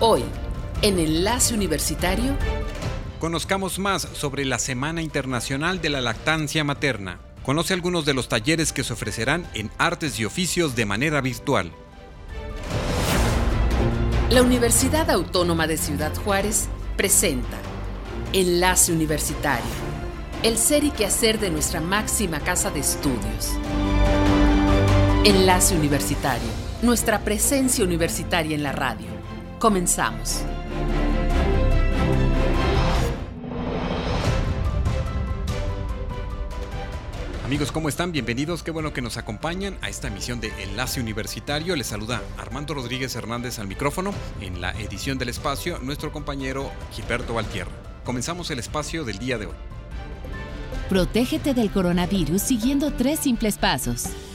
Hoy, en Enlace Universitario, conozcamos más sobre la Semana Internacional de la Lactancia Materna. Conoce algunos de los talleres que se ofrecerán en artes y oficios de manera virtual. La Universidad Autónoma de Ciudad Juárez presenta Enlace Universitario, el ser y quehacer de nuestra máxima casa de estudios. Enlace Universitario, nuestra presencia universitaria en la radio. Comenzamos. Amigos, ¿cómo están? Bienvenidos. Qué bueno que nos acompañan a esta emisión de Enlace Universitario. Les saluda Armando Rodríguez Hernández al micrófono. En la edición del espacio, nuestro compañero Gilberto Valtierra. Comenzamos el espacio del día de hoy. Protégete del coronavirus siguiendo tres simples pasos.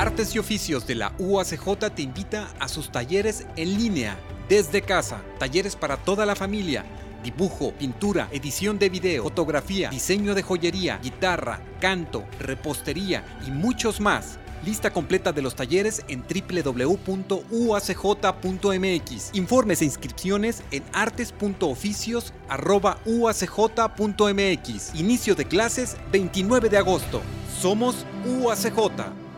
Artes y Oficios de la UACJ te invita a sus talleres en línea, desde casa, talleres para toda la familia dibujo, pintura, edición de video, fotografía, diseño de joyería, guitarra, canto, repostería y muchos más. Lista completa de los talleres en www.uacj.mx. Informes e inscripciones en artes.oficios.uacj.mx. Inicio de clases 29 de agosto. Somos UACJ.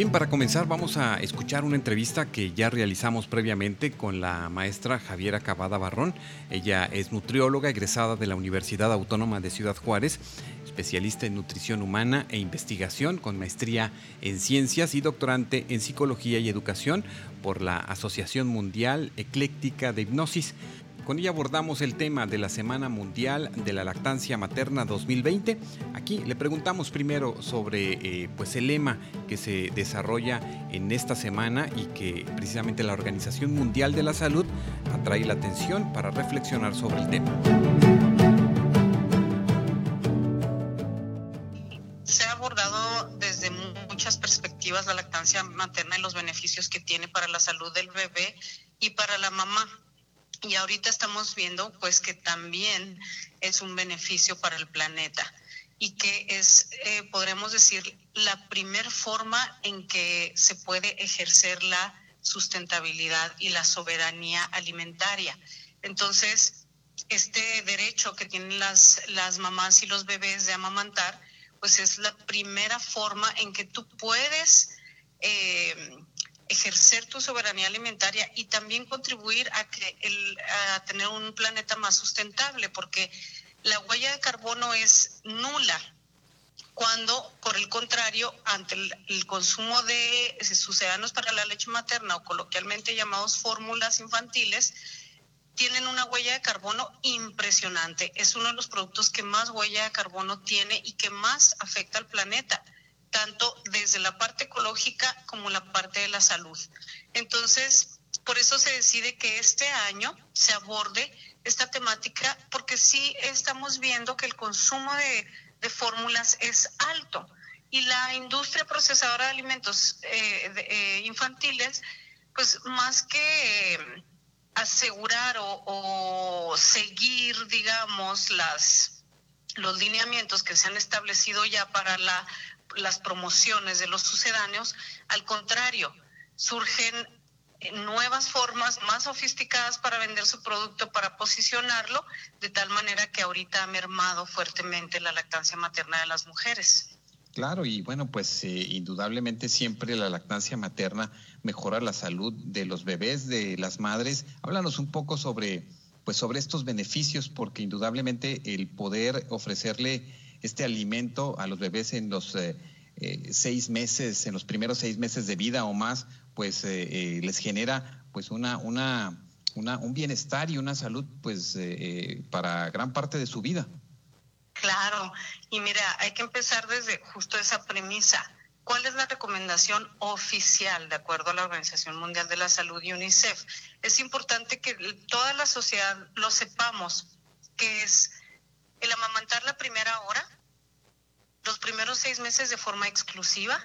Bien, para comenzar vamos a escuchar una entrevista que ya realizamos previamente con la maestra Javiera Cavada Barrón. Ella es nutrióloga egresada de la Universidad Autónoma de Ciudad Juárez, especialista en nutrición humana e investigación con maestría en ciencias y doctorante en psicología y educación por la Asociación Mundial Ecléctica de Hipnosis. Con ella abordamos el tema de la Semana Mundial de la Lactancia Materna 2020. Aquí le preguntamos primero sobre eh, pues el lema que se desarrolla en esta semana y que precisamente la Organización Mundial de la Salud atrae la atención para reflexionar sobre el tema. Se ha abordado desde muchas perspectivas la lactancia materna y los beneficios que tiene para la salud del bebé y para la mamá y ahorita estamos viendo pues que también es un beneficio para el planeta y que es, eh, podremos decir, la primer forma en que se puede ejercer la sustentabilidad y la soberanía alimentaria. Entonces, este derecho que tienen las, las mamás y los bebés de amamantar, pues es la primera forma en que tú puedes eh, ejercer tu soberanía alimentaria y también contribuir a, que el, a tener un planeta más sustentable, porque la huella de carbono es nula cuando, por el contrario, ante el, consumo de sucedáneos para la leche materna o coloquialmente llamados fórmulas infantiles, tienen una huella de carbono impresionante. Es uno de los productos que más huella de carbono tiene y que más afecta al planeta tanto desde la parte ecológica como la parte de la salud. Entonces, por eso se decide que este año se aborde esta temática, porque sí estamos viendo que el consumo de, fórmulas es alto y la industria procesadora de alimentos eh, eh, infantiles, pues más que eh, asegurar o, o, seguir, digamos, las, los lineamientos que se han establecido ya para la las promociones de los sucedáneos, al contrario, surgen nuevas formas más sofisticadas para vender su producto, para posicionarlo, de tal manera que ahorita ha mermado fuertemente la lactancia materna de las mujeres. Claro, y bueno, pues eh, indudablemente siempre la lactancia materna mejora la salud de los bebés, de las madres. Háblanos un poco sobre, pues sobre estos beneficios, porque indudablemente el poder ofrecerle este alimento a los bebés en los eh, eh, seis meses, en los primeros seis meses de vida o más, pues eh, les genera pues una, una, una, un bienestar y una salud pues para gran parte de su vida. Claro, y mira, hay que empezar desde justo esa premisa. ¿Cuál es la recomendación oficial de acuerdo a la Organización Mundial de la Salud y UNICEF? Es importante que toda la sociedad lo sepamos, que es el amamantar la primera hora, los primeros seis meses de forma exclusiva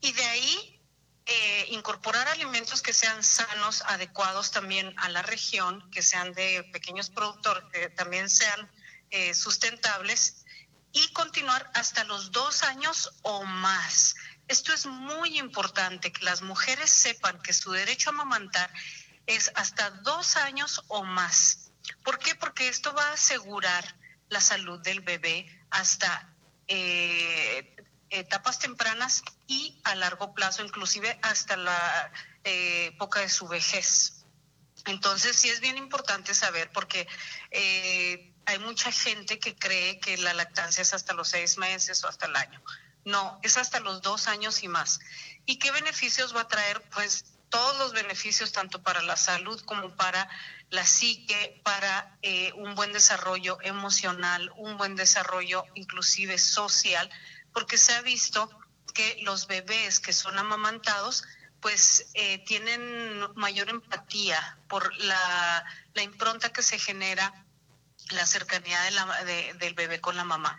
y de ahí eh, incorporar alimentos que sean sanos, adecuados también a la región, que sean de pequeños productores, que también sean eh, sustentables y continuar hasta los dos años o más. Esto es muy importante, que las mujeres sepan que su derecho a amamantar es hasta dos años o más. ¿Por qué? Porque esto va a asegurar la salud del bebé hasta eh, etapas tempranas y a largo plazo, inclusive hasta la eh, época de su vejez. Entonces sí es bien importante saber porque eh, hay mucha gente que cree que la lactancia es hasta los seis meses o hasta el año. No, es hasta los dos años y más. ¿Y qué beneficios va a traer? Pues todos los beneficios, tanto para la salud como para la psique, para eh, un buen desarrollo emocional, un buen desarrollo inclusive social, porque se ha visto que los bebés que son amamantados pues eh, tienen mayor empatía por la, impronta que se genera, la cercanía del bebé con la mamá.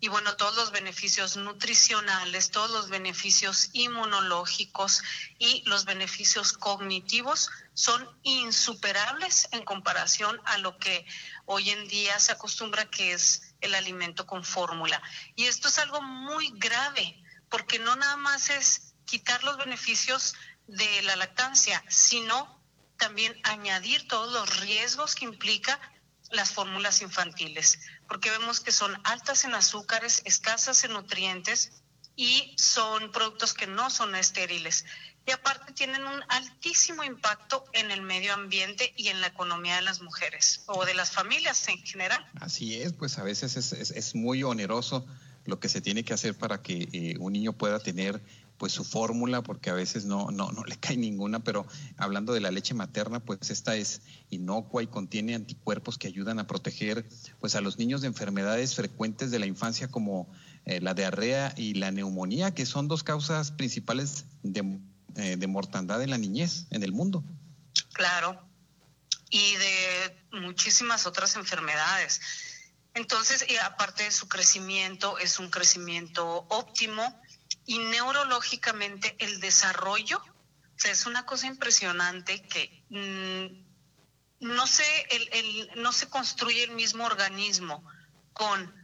Y bueno, todos los beneficios nutricionales, todos los beneficios inmunológicos y los beneficios cognitivos son insuperables en comparación a lo que hoy en día se acostumbra que es el alimento con fórmula. Y esto es algo muy grave, porque no nada más es quitar los beneficios de la lactancia, sino también añadir todos los riesgos que implica las fórmulas infantiles, porque vemos que son altas en azúcares, escasas en nutrientes y son productos que no son estériles y aparte tienen un altísimo impacto en el medio ambiente y en la economía de las mujeres o de las familias en general. Así es, pues a veces es, muy oneroso lo que se tiene que hacer para que eh, un niño pueda tener pues su fórmula, porque a veces no, no, no le cae ninguna, pero hablando de la leche materna, pues esta es inocua y contiene anticuerpos que ayudan a proteger pues a los niños de enfermedades frecuentes de la infancia como eh, la diarrea y la neumonía, que son dos causas principales de eh, de mortandad en la niñez en el mundo. Claro, y de muchísimas otras enfermedades. Entonces, y aparte de su crecimiento, es un crecimiento óptimo y neurológicamente el desarrollo, o sea, es una cosa impresionante que mm, no, se, no se construye el mismo organismo con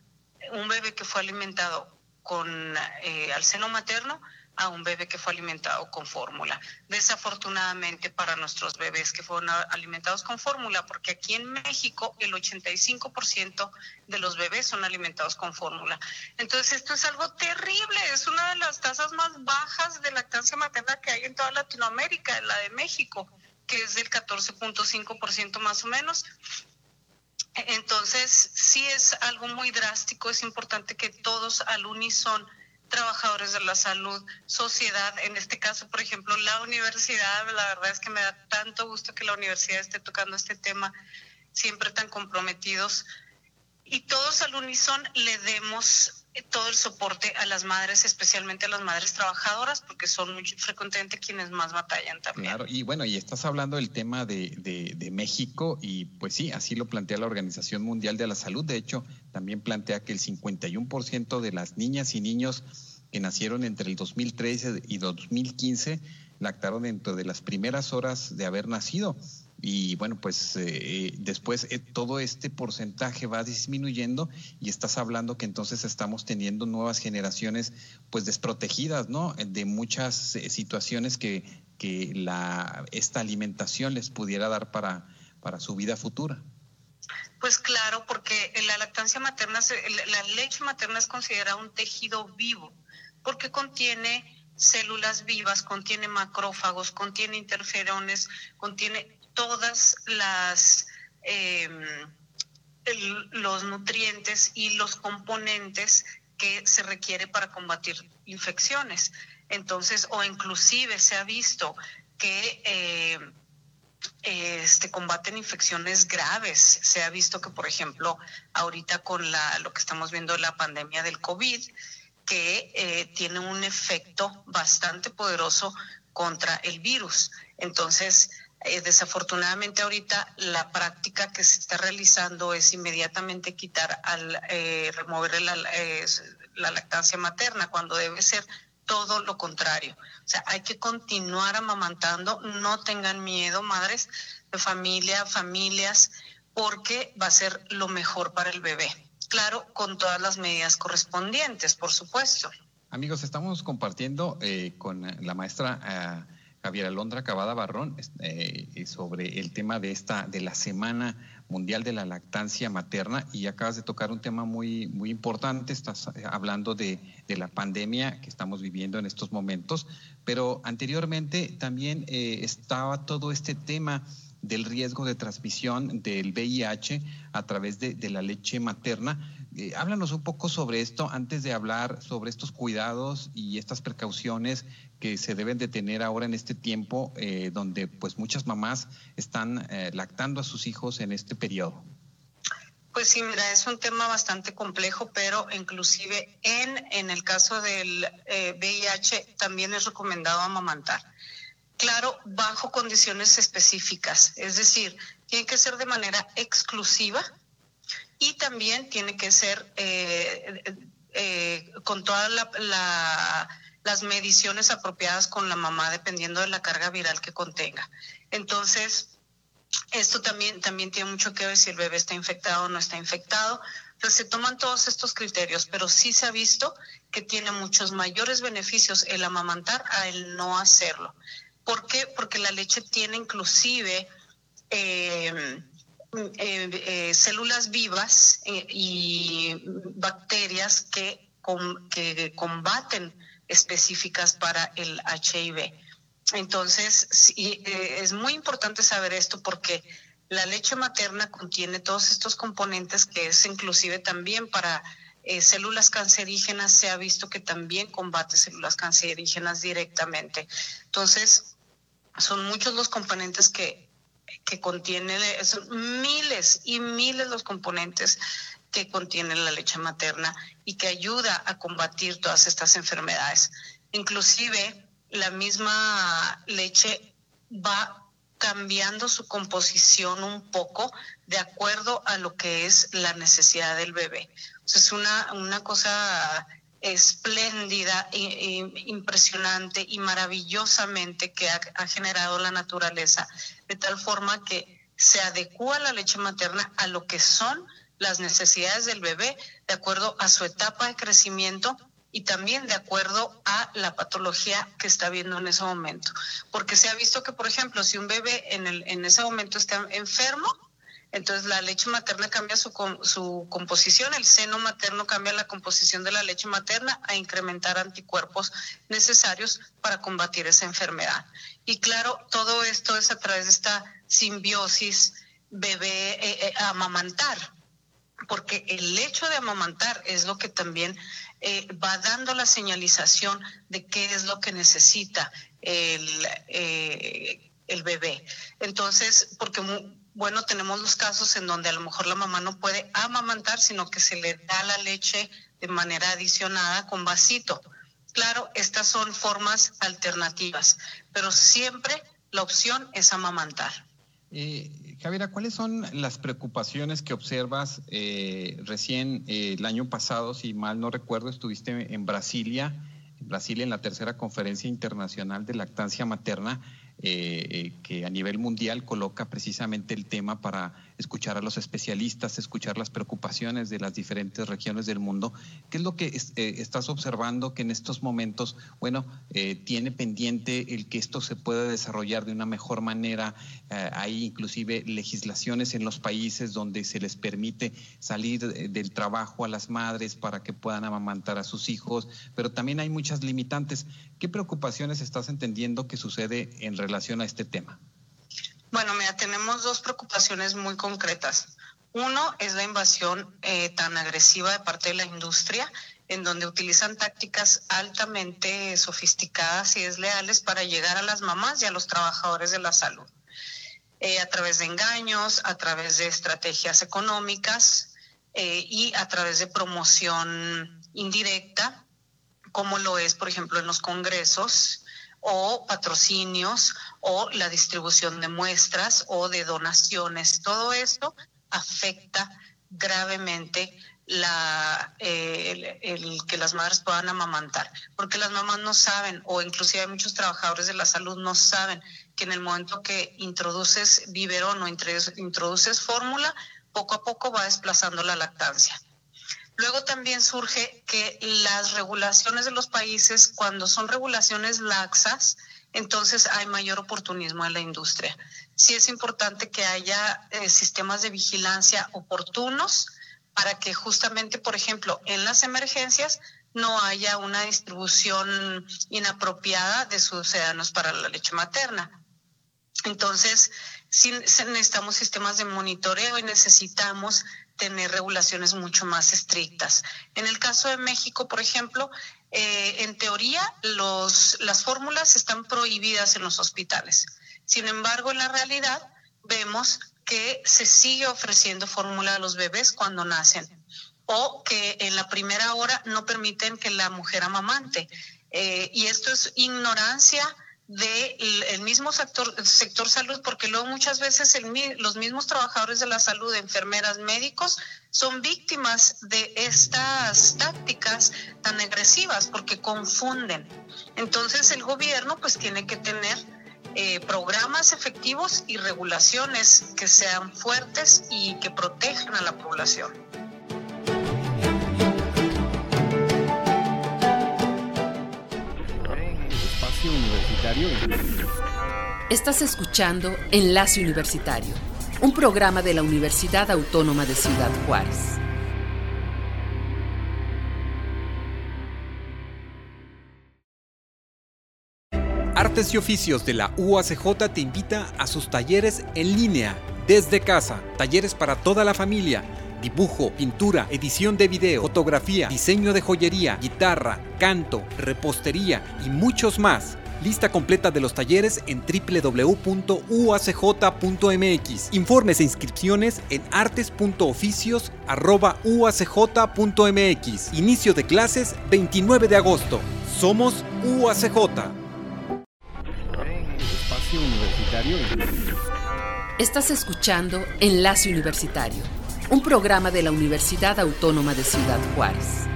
un bebé que fue alimentado con eh, al seno materno a un bebé que fue alimentado con fórmula. Desafortunadamente para nuestros bebés que fueron alimentados con fórmula, porque aquí en México el 85% de los bebés son alimentados con fórmula. Entonces esto es algo terrible, es una de las tasas más bajas de lactancia materna que hay en toda Latinoamérica, la de México, que es del 14.5% más o menos. Entonces, sí es algo muy drástico, es importante que todos al unísono trabajadores de la salud, sociedad, en este caso, por ejemplo, la universidad, la verdad es que me da tanto gusto que la universidad esté tocando este tema, siempre tan comprometidos, y todos al unísono le demos todo el soporte a las madres, especialmente a las madres trabajadoras, porque son muy frecuentemente quienes más batallan también. Claro, y bueno, y estás hablando del tema de, de, de, México, y pues sí, así lo plantea la Organización Mundial de la Salud. De hecho, también plantea que el 51% de las niñas y niños que nacieron entre el 2013 y 2015 lactaron dentro de las primeras horas de haber nacido. Y bueno, pues eh, después eh, todo este porcentaje va disminuyendo y estás hablando que entonces estamos teniendo nuevas generaciones pues desprotegidas, ¿no? De muchas eh, situaciones que, que la, esta alimentación les pudiera dar para, para su vida futura. Pues claro, porque la lactancia materna, la leche materna es considerada un tejido vivo, porque contiene células vivas, contiene macrófagos, contiene interferones, contiene todas las em, los nutrientes y los componentes que se requiere para combatir infecciones. Entonces, o inclusive se ha visto que eh, este, combaten infecciones graves. Se ha visto que, por ejemplo, ahorita con la, lo que estamos viendo, la pandemia del COVID, que eh, tiene un efecto bastante poderoso contra el virus. Entonces, eh, desafortunadamente ahorita la práctica que se está realizando es inmediatamente quitar al eh, remover la, la lactancia materna cuando debe ser todo lo contrario. O sea, hay que continuar amamantando, no tengan miedo, madres de familia, familias, porque va a ser lo mejor para el bebé. Claro, con todas las medidas correspondientes, por supuesto. Amigos, estamos compartiendo eh, con la maestra eh, Javiera Londra Cavada Barrón eh, sobre el tema de esta de la semana mundial de la lactancia materna y acabas de tocar un tema muy muy importante. Estás hablando de, de la pandemia que estamos viviendo en estos momentos, pero anteriormente también estaba todo este tema del riesgo de transmisión del VIH a través de, la leche materna. Eh, háblanos un poco sobre esto antes de hablar sobre estos cuidados y estas precauciones que se deben de tener ahora en este tiempo eh, donde pues muchas mamás están eh, lactando a sus hijos en este periodo. Pues sí, mira, es un tema bastante complejo, pero inclusive en, en el caso del VIH también es recomendado amamantar claro, bajo condiciones específicas, es decir, tiene que ser de manera exclusiva y también tiene que ser eh, eh, con todas las mediciones apropiadas con la mamá, dependiendo de la carga viral que contenga. Entonces, esto también, también tiene mucho que ver si el bebé está infectado o no está infectado. Entonces se toman todos estos criterios, pero sí se ha visto que tiene muchos mayores beneficios el amamantar a el no hacerlo. ¿Por qué? Porque la leche tiene inclusive eh, eh, células vivas eh, y bacterias que, que combaten específicas para el HIV. Entonces, es muy importante saber esto porque la leche materna contiene todos estos componentes que es inclusive también para células cancerígenas, se ha visto que también combate células cancerígenas directamente. Entonces, son muchos los componentes que, que contiene, son miles y miles los componentes que contiene la leche materna y que ayuda a combatir todas estas enfermedades. Inclusive la misma leche va cambiando su composición un poco de acuerdo a lo que es la necesidad del bebé. es una, una cosa espléndida, impresionante y maravillosamente que ha, generado la naturaleza, de tal forma que se adecua la leche materna a lo que son las necesidades del bebé, de acuerdo a su etapa de crecimiento y también de acuerdo a la patología que está viendo en ese momento. Porque se ha visto que, por ejemplo, si un bebé en, el, en ese momento está enfermo, entonces la leche materna cambia su, composición, el seno materno cambia la composición de la leche materna a incrementar anticuerpos necesarios para combatir esa enfermedad. Y claro, todo esto es a través de esta simbiosis bebé eh, eh, amamantar, porque el hecho de amamantar es lo que también eh, va dando la señalización de qué es lo que necesita el bebé. Entonces, porque bueno, tenemos los casos en donde a lo mejor la mamá no puede amamantar, sino que se le da la leche de manera adicionada con vasito. Claro, estas son formas alternativas, pero siempre la opción es amamantar. Eh, Javiera, ¿cuáles son las preocupaciones que observas eh, recién eh, el año pasado, si mal no recuerdo, estuviste en Brasilia, en Brasilia en la tercera conferencia internacional de lactancia materna? Eh, eh, que a nivel mundial coloca precisamente el tema para escuchar a los especialistas, escuchar las preocupaciones de las diferentes regiones del mundo. ¿Qué es lo que eh, estás observando que en estos momentos, bueno, tiene pendiente el que esto se pueda desarrollar de una mejor manera? hay inclusive legislaciones en los países donde se les permite salir del trabajo a las madres para que puedan amamantar a sus hijos, pero también hay muchas limitantes. ¿Qué preocupaciones estás entendiendo que sucede en relación a este tema? Bueno, mira, tenemos dos preocupaciones muy concretas. Uno es la invasión eh, tan agresiva de parte de la industria, en donde utilizan tácticas altamente sofisticadas y desleales para llegar a las mamás y a los trabajadores de la salud, eh, a través de engaños, a través de estrategias económicas eh, y a través de promoción indirecta como lo es, por ejemplo, en los congresos o patrocinios o la distribución de muestras o de donaciones. Todo esto afecta gravemente la, eh, el, que las madres puedan amamantar, porque las mamás no saben, o inclusive muchos trabajadores de la salud no saben que en el momento que introduces biberón o introduces fórmula, poco a poco va desplazando la lactancia. Luego también surge que las regulaciones de los países, cuando son regulaciones laxas, entonces hay mayor oportunismo en la industria. Sí es importante que haya eh, sistemas de vigilancia oportunos para que justamente, por ejemplo, en las emergencias no haya una distribución inapropiada de sucedáneos para la leche materna. Entonces, sí necesitamos sistemas de monitoreo y necesitamos tener regulaciones mucho más estrictas. En el caso de México, por ejemplo, eh, en teoría los, las fórmulas están prohibidas en los hospitales. Sin embargo, en la realidad vemos que se sigue ofreciendo fórmula a los bebés cuando nacen o que en la primera hora no permiten que la mujer amamante. Eh, y esto es ignorancia del mismo sector, sector salud, porque luego muchas veces los mismos trabajadores de la salud, enfermeras, médicos, son víctimas de estas tácticas tan agresivas porque confunden. Entonces el gobierno pues tiene que tener eh, programas efectivos y regulaciones que sean fuertes y que protejan a la población. Estás escuchando Enlace Universitario, un programa de la Universidad Autónoma de Ciudad Juárez. Artes y Oficios de la UACJ te invita a sus talleres en línea, desde casa, talleres para toda la familia dibujo, pintura, edición de video, fotografía, diseño de joyería, guitarra, canto, repostería y muchos más. Lista completa de los talleres en www.uacj.mx. Informes e inscripciones en artes.oficios.uacj.mx. Inicio de clases 29 de agosto. Somos UACJ. Espacio Universitario. Estás escuchando Enlace Universitario, un programa de la Universidad Autónoma de Ciudad Juárez.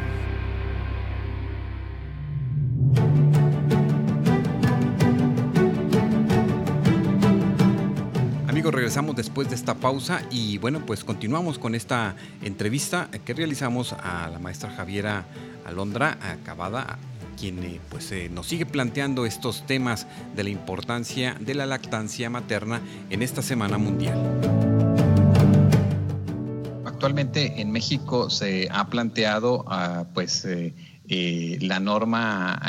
Regresamos después de esta pausa y bueno, pues continuamos con esta entrevista que realizamos a la maestra Javiera Alondra Acabada, quien eh, pues eh, nos sigue planteando estos temas de la importancia de la lactancia materna en esta Semana Mundial. Actualmente en México se ha planteado ah, pues eh, la norma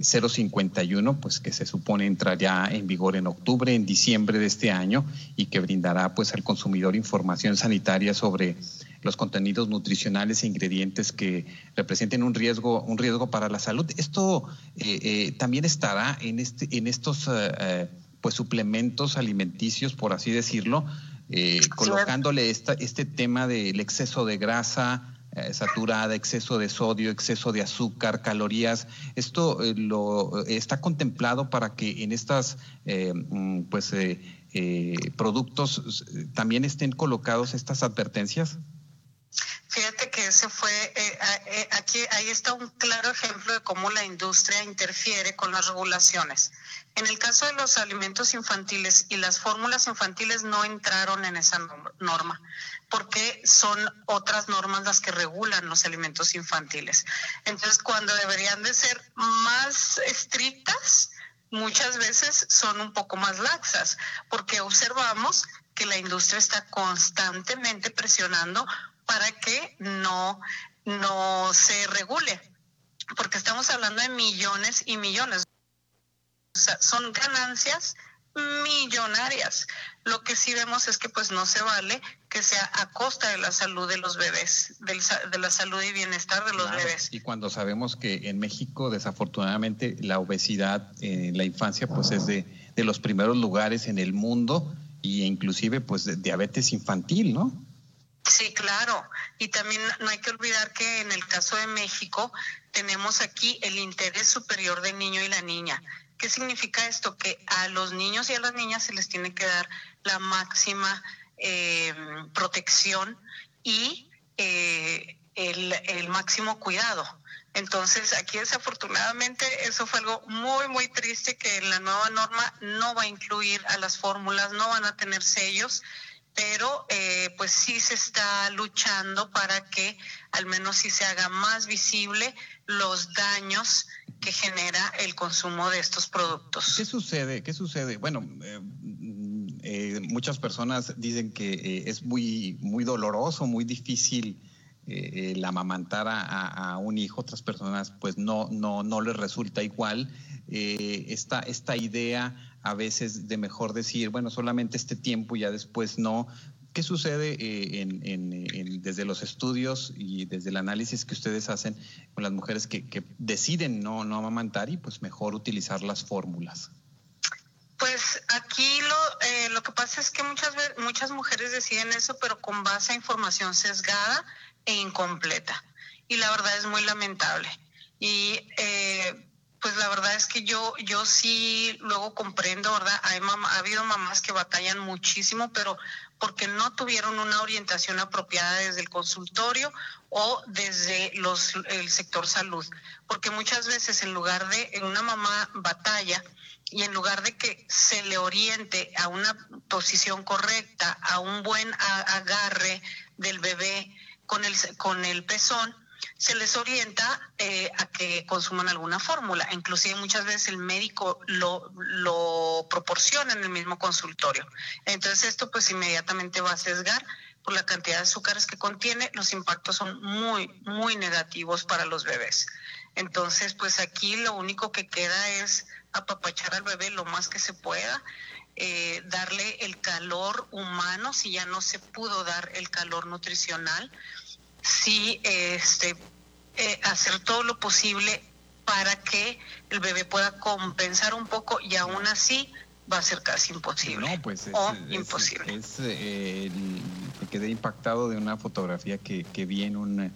051, pues que se supone entrará en vigor en octubre, en diciembre de este año y que brindará pues al consumidor información sanitaria sobre los contenidos nutricionales e ingredientes que representen un riesgo, un riesgo para la salud. Esto eh, eh, también estará en, este, en estos eh, pues suplementos alimenticios, por así decirlo, colocándole esta, este tema del exceso de grasa, eh, saturada, exceso de sodio, exceso de azúcar, calorías. Esto eh, lo está contemplado para que en estas eh, mm, pues productos también estén colocados estas advertencias. Fíjate que ese fue, aquí ahí está un claro ejemplo de cómo la industria interfiere con las regulaciones. En el caso de los alimentos infantiles y las fórmulas infantiles no entraron en esa norma porque son otras normas las que regulan los alimentos infantiles. Entonces, cuando deberían de ser más estrictas, muchas veces son un poco más laxas, porque observamos que la industria está constantemente presionando para que no, no se regule, porque estamos hablando de millones y millones. O sea, son ganancias millonarias. Lo que sí vemos es que pues no se vale que sea a costa de la salud de los bebés, de la salud y bienestar de los bebés. Y cuando sabemos que en México desafortunadamente la obesidad en la infancia pues es de, de los primeros lugares en el mundo y inclusive pues de diabetes infantil, ¿no? Sí, claro. Y también no hay que olvidar que en el caso de México tenemos aquí el interés superior del niño y la niña. ¿Qué significa esto? Que a los niños y a las niñas se les tiene que dar la máxima eh, protección y eh, el, máximo cuidado. Entonces, aquí desafortunadamente eso fue algo muy, muy triste que la nueva norma no va a incluir a las fórmulas, no van a tener sellos pero eh, pues sí se está luchando para que al menos sí se haga más visible los daños que genera el consumo de estos productos. ¿Qué sucede? ¿Qué sucede? Bueno, eh, eh, muchas personas dicen que es muy, muy doloroso, muy difícil el amamantar a, un hijo. Otras personas pues no, no, no les resulta igual. esta, esta idea a veces de mejor decir, bueno, solamente este tiempo y ya después no. ¿Qué sucede eh, desde los estudios y desde el análisis que ustedes hacen con las mujeres que, deciden no, no amamantar y pues mejor utilizar las fórmulas? Pues aquí lo, eh, lo que pasa es que muchas, muchas mujeres deciden eso, pero con base a información sesgada e incompleta. Y la verdad es muy lamentable. Y eh, pues la verdad es que yo, yo sí luego comprendo, ¿verdad? Hay ha habido mamás que batallan muchísimo, pero porque no tuvieron una orientación apropiada desde el consultorio o desde el sector salud. Porque muchas veces en lugar de en una mamá batalla y en lugar de que se le oriente a una posición correcta, a un buen agarre del bebé con el, con el pezón, se les orienta eh, a que consuman alguna fórmula. Inclusive muchas veces el médico lo, lo proporciona en el mismo consultorio. Entonces esto pues inmediatamente va a sesgar por la cantidad de azúcares que contiene. Los impactos son muy, muy negativos para los bebés. Entonces pues aquí lo único que queda es apapachar al bebé lo más que se pueda. Eh, darle el calor humano si ya no se pudo dar el calor nutricional sí este, eh, hacer todo lo posible para que el bebé pueda compensar un poco y aún así va a ser casi imposible. No, pues es, o imposible. Eh, me quedé impactado de una fotografía que, que vi en una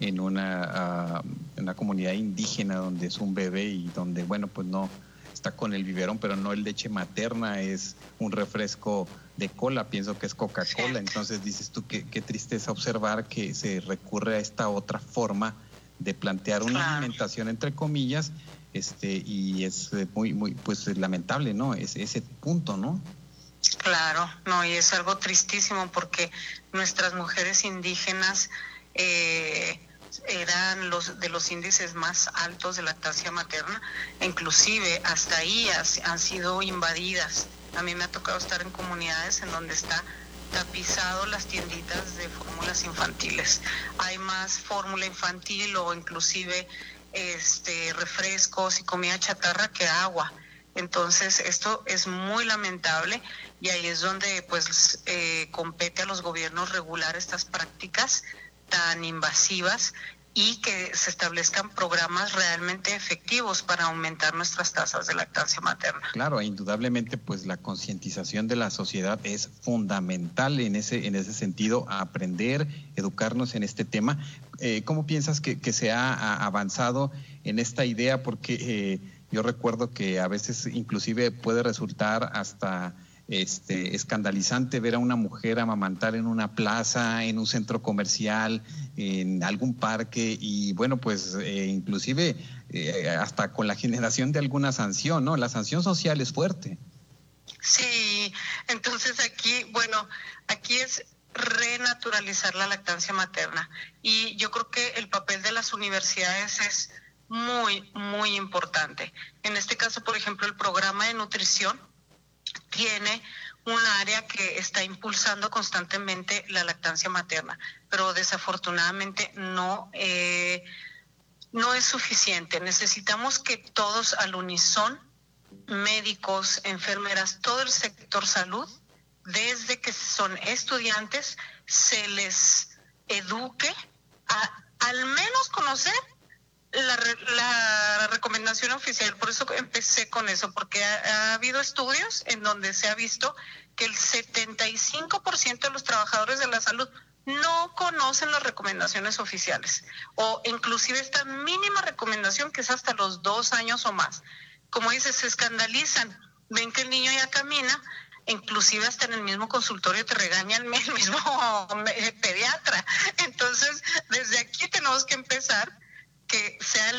en una, ah, una comunidad indígena donde es un bebé y donde, bueno, pues no está con el biberón, pero no el leche materna, es un refresco de cola, pienso que es Coca-Cola. Entonces dices tú qué, qué tristeza observar que se recurre a esta otra forma de plantear una alimentación entre comillas, este, y es muy, muy, pues lamentable, ¿no? Es ese punto, ¿no? Claro, no, y es algo tristísimo porque nuestras mujeres indígenas eh, eran los de los índices más altos de lactancia materna, inclusive hasta ahí han sido invadidas a mí me ha tocado estar en comunidades en donde está tapizado las tienditas de fórmulas infantiles. Hay más fórmula infantil o inclusive este refrescos y comida chatarra que agua. Entonces esto es muy lamentable y ahí es donde pues eh, compete a los gobiernos regular estas prácticas tan invasivas y que se establezcan programas realmente efectivos para aumentar nuestras tasas de lactancia materna. Claro, indudablemente, pues la concientización de la sociedad es fundamental en ese, en ese sentido, aprender, educarnos en este tema. Eh, ¿Cómo piensas que, se ha avanzado en esta idea? Porque eh, yo recuerdo que a veces inclusive puede resultar hasta este, escandalizante ver a una mujer amamantar en una plaza, en un centro comercial, en algún parque y bueno, pues eh, inclusive eh, hasta con la generación de alguna sanción, ¿no? La sanción social es fuerte. Sí, entonces aquí, bueno, aquí es renaturalizar la lactancia materna y yo creo que el papel de las universidades es muy, muy importante. En este caso, por ejemplo, el programa de nutrición tiene un área que está impulsando constantemente la lactancia materna, pero desafortunadamente no, eh, no es suficiente. Necesitamos que todos al unison, médicos, enfermeras, todo el sector salud, desde que son estudiantes, se les eduque a al menos conocer la, recomendación oficial, por eso empecé con eso, porque ha, habido estudios en donde se ha visto que el 75% de los trabajadores de la salud no conocen las recomendaciones oficiales o inclusive esta mínima recomendación que es hasta los dos años o más. Como dices, se escandalizan, ven que el niño ya camina, inclusive hasta en el mismo consultorio te regaña el mismo pediatra. Entonces, desde aquí tenemos que empezar que sea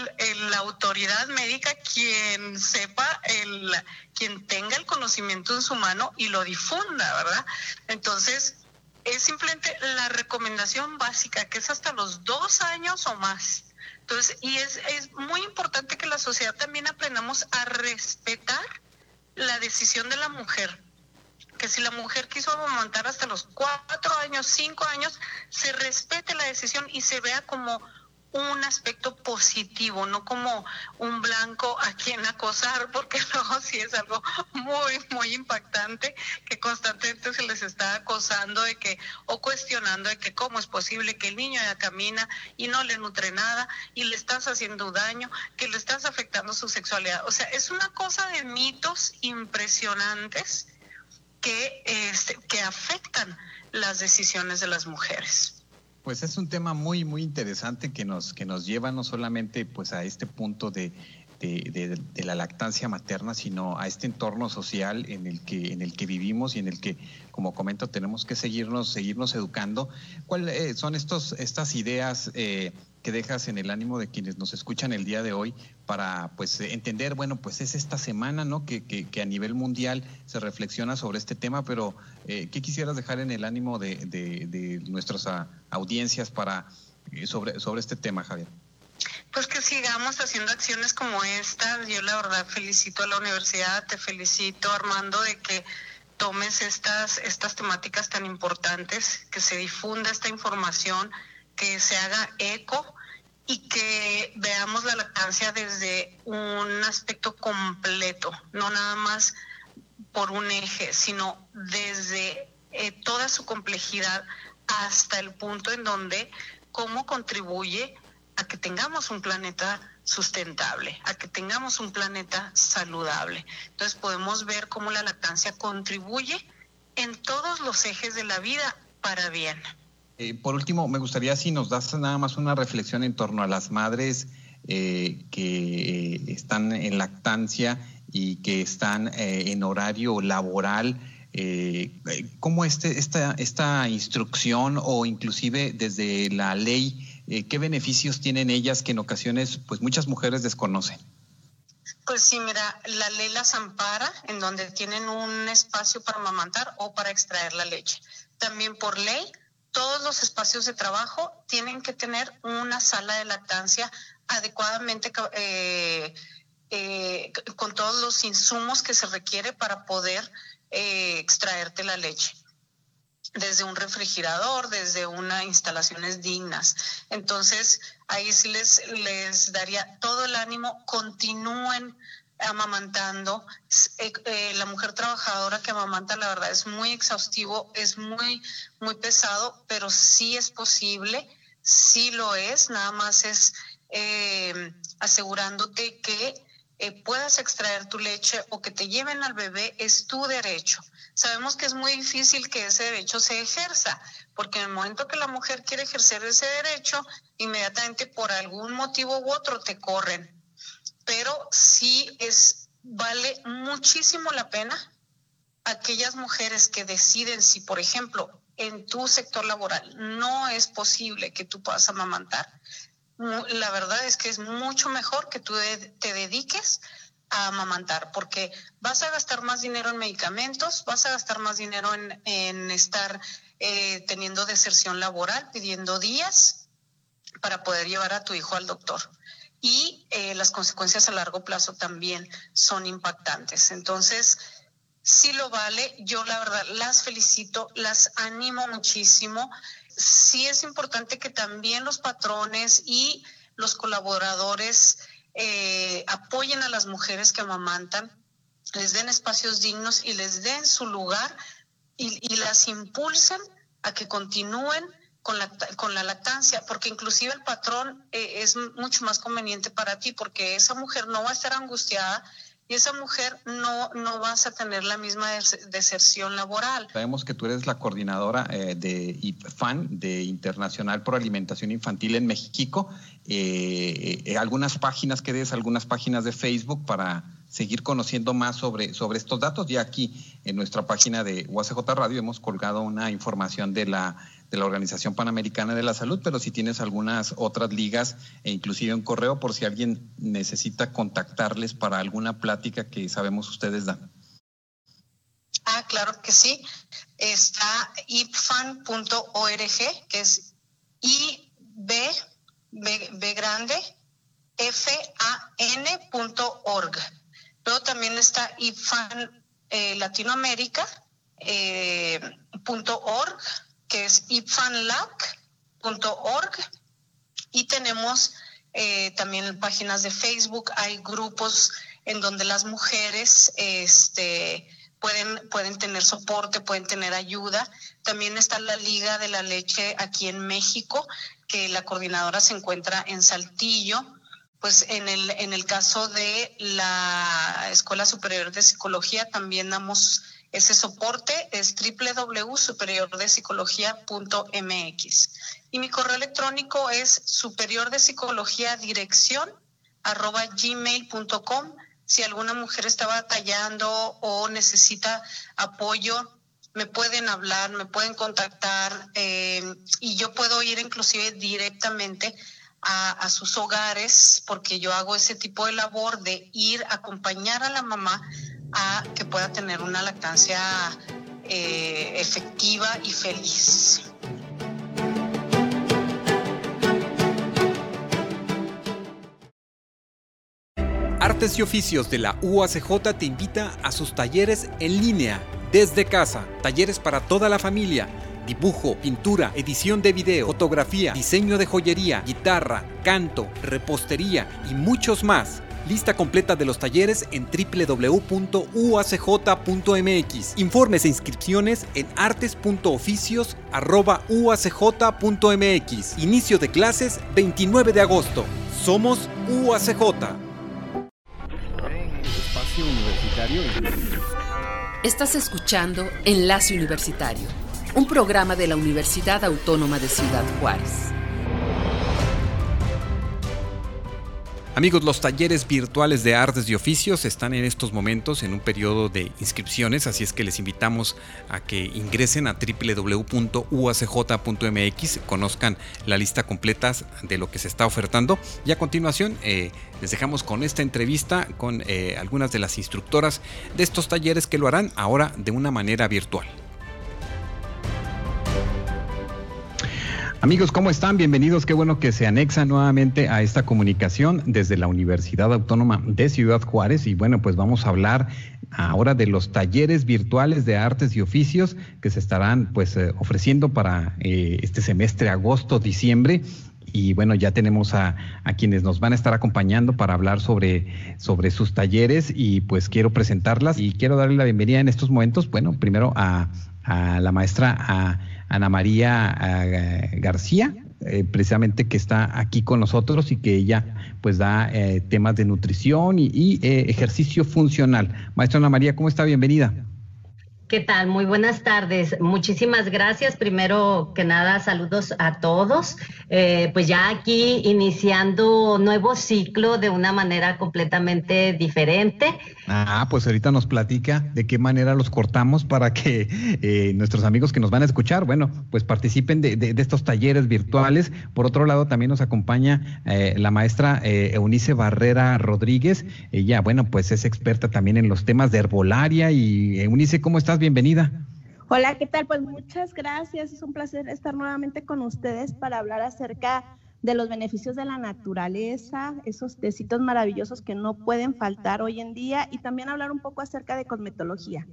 la autoridad médica quien sepa, el, quien tenga el conocimiento en su mano y lo difunda, ¿verdad? Entonces, es simplemente la recomendación básica, que es hasta los dos años o más. Entonces, y es, es muy importante que la sociedad también aprendamos a respetar la decisión de la mujer. Que si la mujer quiso amamantar hasta los cuatro años, cinco años, se respete la decisión y se vea como un aspecto positivo, no como un blanco a quien acosar, porque luego sí es algo muy, muy impactante que constantemente se les está acosando de que, o cuestionando de que cómo es posible que el niño ya camina y no le nutre nada y le estás haciendo daño, que le estás afectando su sexualidad. O sea, es una cosa de mitos impresionantes que, este, que afectan las decisiones de las mujeres. Pues es un tema muy, muy interesante que nos, que nos lleva no solamente pues a este punto de, de, la lactancia materna, sino a este entorno social en el que, en el que vivimos y en el que, como comento, tenemos que seguirnos, seguirnos educando. ¿Cuáles eh, son estos, estas ideas eh, que dejas en el ánimo de quienes nos escuchan el día de hoy para pues entender, bueno, pues es esta semana, ¿no? Que, que, a nivel mundial se reflexiona sobre este tema, pero eh, ¿qué quisieras dejar en el ánimo de, de, nuestras ah, audiencias para eh, sobre, sobre este tema, Javier? Pues que sigamos haciendo acciones como esta. Yo la verdad felicito a la universidad, te felicito Armando de que tomes estas, estas temáticas tan importantes, que se difunda esta información que se haga eco y que veamos la lactancia desde un aspecto completo, no nada más por un eje, sino desde eh, toda su complejidad hasta el punto en donde cómo contribuye a que tengamos un planeta sustentable, a que tengamos un planeta saludable. Entonces podemos ver cómo la lactancia contribuye en todos los ejes de la vida para bien. Eh, por último, me gustaría si nos das nada más una reflexión en torno a las madres eh, que eh, están en lactancia y que están en horario laboral. ¿Cómo este, esta, esta instrucción o inclusive desde la ley, qué beneficios tienen ellas que en ocasiones pues muchas mujeres desconocen? Pues sí, mira, la ley las ampara en donde tienen un espacio para amamantar o para extraer la leche. También por ley todos los espacios de trabajo tienen que tener una sala de lactancia adecuadamente eh, eh, con todos los insumos que se requiere para poder eh, extraerte la leche desde un refrigerador, desde unas instalaciones dignas. Entonces, ahí sí les, les daría todo el ánimo, continúen amamantando. Eh, eh, la mujer trabajadora que amamanta, la verdad, es muy exhaustivo, es muy, muy pesado, pero sí es posible, sí lo es, nada más es eh, asegurándote que puedas extraer tu leche o que te lleven al bebé, es tu derecho. Sabemos que es muy difícil que ese derecho se ejerza, porque en el momento que la mujer quiere ejercer ese derecho, inmediatamente por algún motivo u otro te corren pero sí es, vale muchísimo la pena aquellas mujeres que deciden si, por ejemplo, en tu sector laboral no es posible que tú puedas amamantar, la verdad es que es mucho mejor que tú te dediques a amamantar, porque vas a gastar más dinero en medicamentos, vas a gastar más dinero en, estar eh, teniendo deserción laboral, pidiendo días para poder llevar a tu hijo al doctor y eh, las consecuencias a largo plazo también son impactantes. Entonces, sí lo vale, yo la verdad las felicito, las animo muchísimo. Sí es importante que también los patrones y los colaboradores eh, apoyen a las mujeres que amamantan, les den espacios dignos y les den su lugar y las impulsen a que continúen con la, con la lactancia, porque inclusive el patrón eh, es mucho más conveniente para ti, porque esa mujer no va a estar angustiada y esa mujer no, no vas a tener la misma deserción laboral. Sabemos que tú eres la coordinadora eh, de IFAN, de Internacional por Alimentación Infantil en México. Eh, eh, algunas páginas que des, algunas páginas de Facebook para seguir conociendo más sobre, sobre estos datos. Ya aquí en nuestra página de UACJ Radio hemos colgado una información de la, de la Organización Panamericana de la Salud, pero si tienes algunas otras ligas e inclusive un correo por si alguien necesita contactarles para alguna plática que sabemos ustedes dan. Ah, claro que sí. Está ipfan.org, que es I B, B, grande, F A N.org. Luego también está IFAN eh, Latinoamérica eh, que es ifanlac.org y tenemos eh, también páginas de Facebook, hay grupos en donde las mujeres este, pueden, pueden tener soporte, pueden tener ayuda. También está la Liga de la Leche aquí en México, que la coordinadora se encuentra en Saltillo. Pues en el, en el caso de la Escuela Superior de Psicología también damos ese soporte, es www.superiordepsicología.mx. Y mi correo electrónico es superior de psicología dirección arroba gmail.com. Si alguna mujer está batallando o necesita apoyo, me pueden hablar, me pueden contactar eh, y yo puedo ir inclusive directamente a, sus hogares, porque yo hago ese tipo de labor de ir a acompañar a la mamá a que pueda tener una lactancia eh, efectiva y feliz. Artes y Oficios de la UACJ te invita a sus talleres en línea, desde casa, talleres para toda la familia dibujo, pintura, edición de video, fotografía, diseño de joyería, guitarra, canto, repostería y muchos más. Lista completa de los talleres en www.uacj.mx. Informes e inscripciones en artes.oficios.uacj.mx. Inicio de clases 29 de agosto. Somos UACJ. Estás escuchando Enlace Universitario un programa de la Universidad Autónoma de Ciudad Juárez. Amigos, los talleres virtuales de artes y oficios están en estos momentos en un periodo de inscripciones, así es que les invitamos a que ingresen a www.uacj.mx, conozcan la lista completa de lo que se está ofertando y a continuación eh, les dejamos con esta entrevista con eh, algunas de las instructoras de estos talleres que lo harán ahora de una manera virtual. Amigos, ¿cómo están? Bienvenidos. Qué bueno que se anexa nuevamente a esta comunicación desde la Universidad Autónoma de Ciudad Juárez. Y bueno, pues vamos a hablar ahora de los talleres virtuales de artes y oficios que se estarán pues eh, ofreciendo para eh, este semestre agosto-diciembre y bueno, ya tenemos a, quienes nos van a estar acompañando para hablar sobre, sobre sus talleres y pues quiero presentarlas y quiero darle la bienvenida en estos momentos, bueno, primero a, a la maestra a Ana María eh, García, eh, precisamente que está aquí con nosotros y que ella pues da eh, temas de nutrición y, ejercicio funcional. Maestra Ana María, ¿cómo está? Bienvenida. ¿Qué tal? Muy buenas tardes. Muchísimas gracias. Primero que nada, saludos a todos. Eh, pues ya aquí iniciando nuevo ciclo de una manera completamente diferente. Ah, pues ahorita nos platica de qué manera los cortamos para que eh, nuestros amigos que nos van a escuchar, bueno, pues participen de, estos talleres virtuales. Por otro lado, también nos acompaña eh, la maestra Eunice Barrera Rodríguez. Ella, bueno, pues es experta también en los temas de herbolaria. Y Eunice, ¿cómo estás? Bienvenida. Hola, ¿qué tal? Pues muchas gracias. Es un placer estar nuevamente con ustedes para hablar acerca de los beneficios de la naturaleza, esos tecitos maravillosos que no pueden faltar hoy en día y también hablar un poco acerca de cosmetología.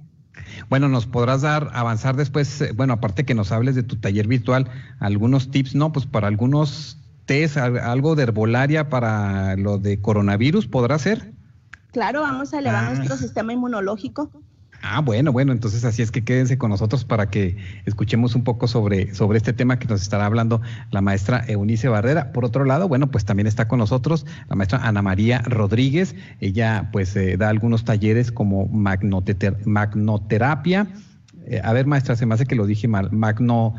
Bueno, nos podrás dar, avanzar después, eh, bueno, aparte que nos hables de tu taller virtual, algunos tips, ¿no? Pues para algunos test, algo de herbolaria para lo de coronavirus, ¿podrá ser? Claro, vamos a elevar ah. nuestro sistema inmunológico. Ah, bueno, bueno, entonces así es que quédense con nosotros para que escuchemos un poco sobre, sobre este tema que nos estará hablando la maestra Eunice Barrera. Por otro lado, bueno, pues también está con nosotros la maestra Ana María Rodríguez. Ella pues eh, da algunos talleres como magnoterapia. Eh, a ver, maestra, se me hace que lo dije mal. Magno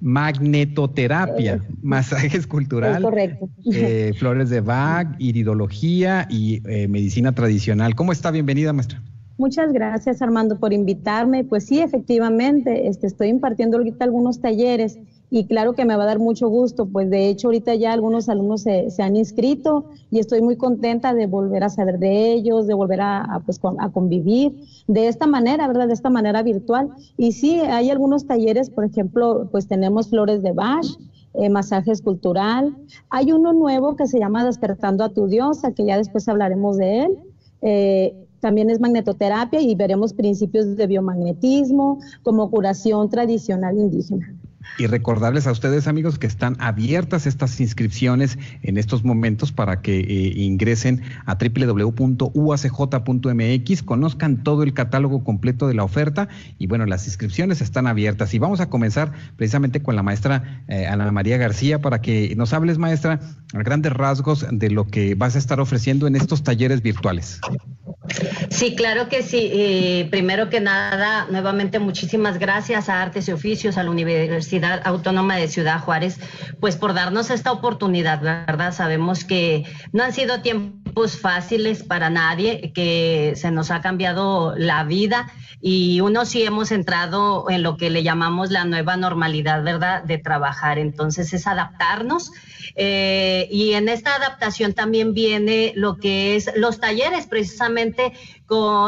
magnetoterapia, masaje escultural, flores de Bach, iridología y medicina tradicional. ¿Cómo está? Bienvenida, maestra. Muchas gracias Armando por invitarme. Pues sí, efectivamente, este, estoy impartiendo ahorita algunos talleres y claro que me va a dar mucho gusto, pues de hecho ahorita ya algunos alumnos se, han inscrito y estoy muy contenta de volver a saber de ellos, de volver a, pues, a convivir de esta manera, ¿verdad? De esta manera virtual. Y sí, hay algunos talleres, por ejemplo, pues tenemos flores de Bach, eh, masaje escultural. Hay uno nuevo que se llama Despertando a tu diosa, que ya después hablaremos de él. Eh, también es magnetoterapia y veremos principios de biomagnetismo como curación tradicional indígena. Y recordarles a ustedes, amigos, que están abiertas estas inscripciones en estos momentos para que eh, ingresen a www.uacj.mx, conozcan todo el catálogo completo de la oferta y bueno, las inscripciones están abiertas. Y vamos a comenzar precisamente con la maestra eh, Ana María García para que nos hables, maestra, a grandes rasgos de lo que vas a estar ofreciendo en estos talleres virtuales. Sí, claro que sí. primero que nada, nuevamente muchísimas gracias a Artes y Oficios, a la Universidad Autónoma de Ciudad Juárez, pues por darnos esta oportunidad, ¿verdad? Sabemos que no han sido tiempos fáciles para nadie, que se nos ha cambiado la vida y uno sí hemos entrado en lo que le llamamos la nueva normalidad, ¿verdad? De trabajar. Entonces es adaptarnos eh, y en esta adaptación también viene lo que es los talleres, precisamente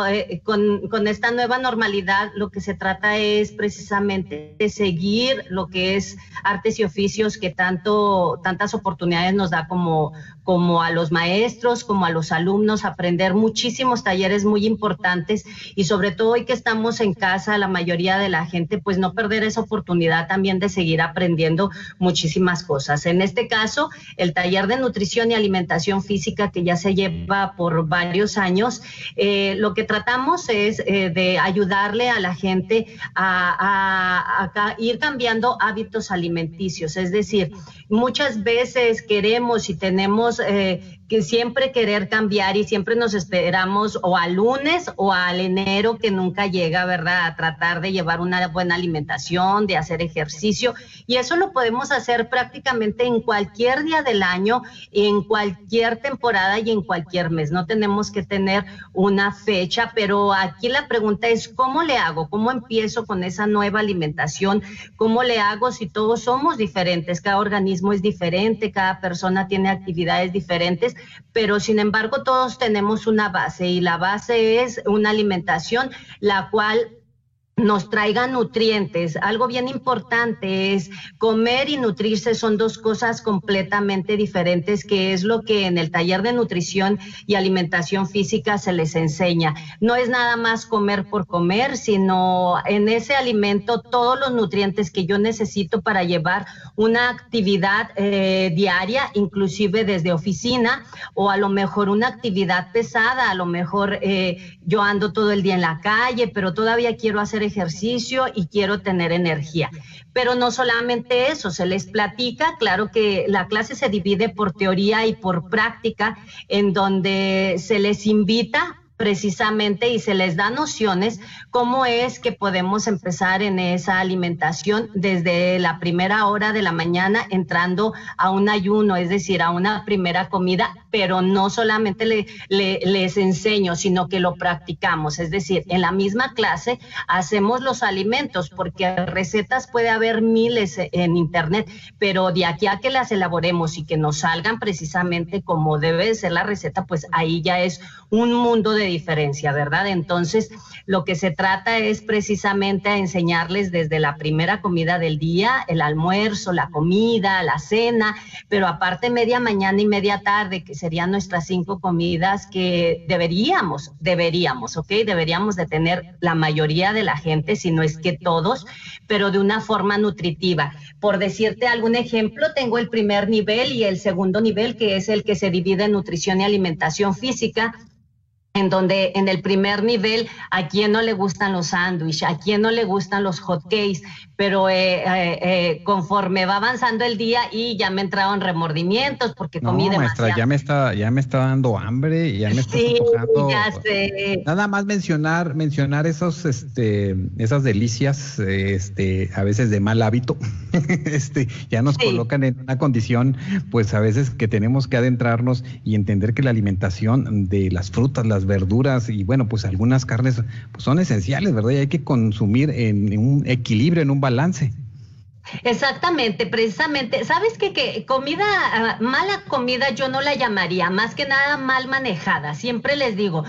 eh, con, con, esta nueva normalidad, lo que se trata es precisamente de seguir lo que es artes y oficios que tanto, tantas oportunidades nos da como, como a los maestros, como a los alumnos, aprender muchísimos talleres muy importantes y sobre todo hoy que estamos en casa, la mayoría de la gente, pues no perder esa oportunidad también de seguir aprendiendo muchísimas cosas. En este caso, el taller de nutrición y alimentación física que ya se lleva por varios años, eh, lo que tratamos es eh, de ayudarle a la gente a, ir cambiando hábitos alimenticios. Es decir, muchas veces queremos y tenemos eh, que siempre querer cambiar y siempre nos esperamos o al lunes o al enero que nunca llega, ¿verdad? A tratar de llevar una buena alimentación, de hacer ejercicio. Y eso lo podemos hacer prácticamente en cualquier día del año, en cualquier temporada y en cualquier mes. No tenemos que tener una fecha, pero aquí la pregunta es, ¿cómo le hago? ¿Cómo empiezo con esa nueva alimentación? ¿Cómo le hago si todos somos diferentes? Cada organismo es diferente, cada persona tiene actividades diferentes pero sin embargo todos tenemos una base y la base es una alimentación la cual nos traiga nutrientes. Algo bien importante es comer y nutrirse son dos cosas completamente diferentes, que es lo que en el taller de nutrición y alimentación física se les enseña. No es nada más comer por comer, sino en ese alimento todos los nutrientes que yo necesito para llevar una actividad eh, diaria, inclusive desde oficina, o a lo mejor una actividad pesada, a lo mejor eh, yo ando todo el día en la calle, pero todavía quiero hacer ejercicio y quiero tener energía. Pero no solamente eso, se les platica, claro que la clase se divide por teoría y por práctica, en donde se les invita precisamente y se les da nociones cómo es que podemos empezar en esa alimentación desde la primera hora de la mañana entrando a un ayuno, es decir, a una primera comida, pero no solamente le, les enseño, sino que lo practicamos, es decir, en la misma clase hacemos los alimentos, porque recetas puede haber miles en internet, pero de aquí a que las elaboremos y que nos salgan precisamente como debe ser la receta, pues ahí ya es un mundo de diferencia, ¿verdad? Entonces, lo que se trata es precisamente a enseñarles desde la primera comida del día, el almuerzo, la comida, la cena, pero aparte media mañana y media tarde, que serían nuestras cinco comidas que deberíamos, deberíamos, ¿ok? Deberíamos de tener la mayoría de la gente, si no es que todos, pero de una forma nutritiva. Por decirte algún ejemplo, tengo el primer nivel y el segundo nivel, que es el que se divide en nutrición y alimentación física en donde en el primer nivel a quién no le gustan los sándwiches, a quién no le gustan los hotcakes, pero eh, eh, eh, conforme va avanzando el día y ya me entraron remordimientos porque comí no, maestra, ya me está ya me está dando hambre y ya me está sí, ya sé. Nada más mencionar mencionar esos este esas delicias este a veces de mal hábito. este ya nos colocan en una condición pues a veces que tenemos que adentrarnos y entender que la alimentación de las frutas, las verduras y bueno, pues algunas carnes pues son esenciales, ¿verdad? Y hay que consumir en, un equilibrio, en un balance. Exactamente, precisamente. ¿Sabes qué? Que comida, ah, mala comida yo no la llamaría, más que nada mal manejada. Siempre les digo,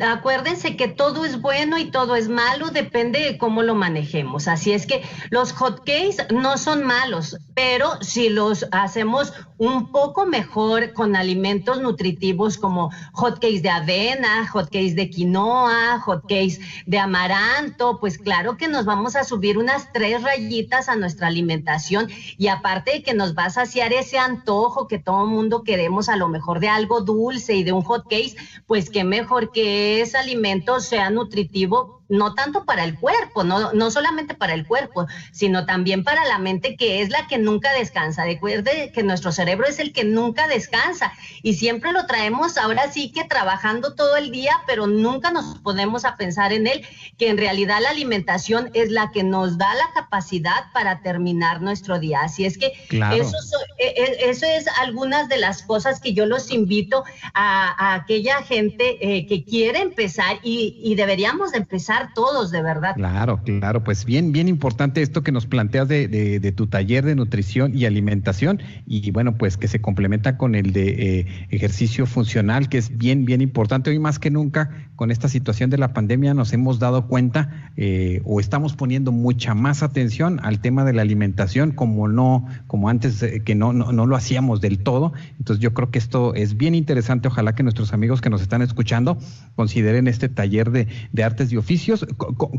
Acuérdense que todo es bueno y todo es malo, depende de cómo lo manejemos. Así es que los hotcakes no son malos, pero si los hacemos un poco mejor con alimentos nutritivos como hotcakes de avena, hotcakes de quinoa, hotcakes de amaranto, pues claro que nos vamos a subir unas tres rayitas a nuestra alimentación y aparte de que nos va a saciar ese antojo que todo mundo queremos a lo mejor de algo dulce y de un hotcake, pues qué mejor que ese alimento sea nutritivo no tanto para el cuerpo, no, no solamente para el cuerpo, sino también para la mente que es la que nunca descansa. Recuerde que nuestro cerebro es el que nunca descansa y siempre lo traemos ahora sí que trabajando todo el día, pero nunca nos podemos a pensar en él, que en realidad la alimentación es la que nos da la capacidad para terminar nuestro día. Así es que eso, e, e, eso, es algunas de las cosas que yo los invito a, aquella gente eh, que quiere empezar y, y deberíamos de empezar todos, de verdad. Claro, claro, pues bien, bien importante esto que nos planteas de, de, tu taller de nutrición y alimentación y bueno, pues que se complementa con el de eh, ejercicio funcional, que es bien, bien importante. Hoy más que nunca, con esta situación de la pandemia, nos hemos dado cuenta eh, o estamos poniendo mucha más atención al tema de la alimentación, como no, como antes eh, que no, no, no lo hacíamos del todo. Entonces yo creo que esto es bien interesante. Ojalá que nuestros amigos que nos están escuchando consideren este taller de, de artes y oficios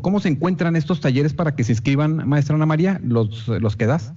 ¿Cómo se encuentran estos talleres para que se inscriban, maestra Ana María, los, los que das?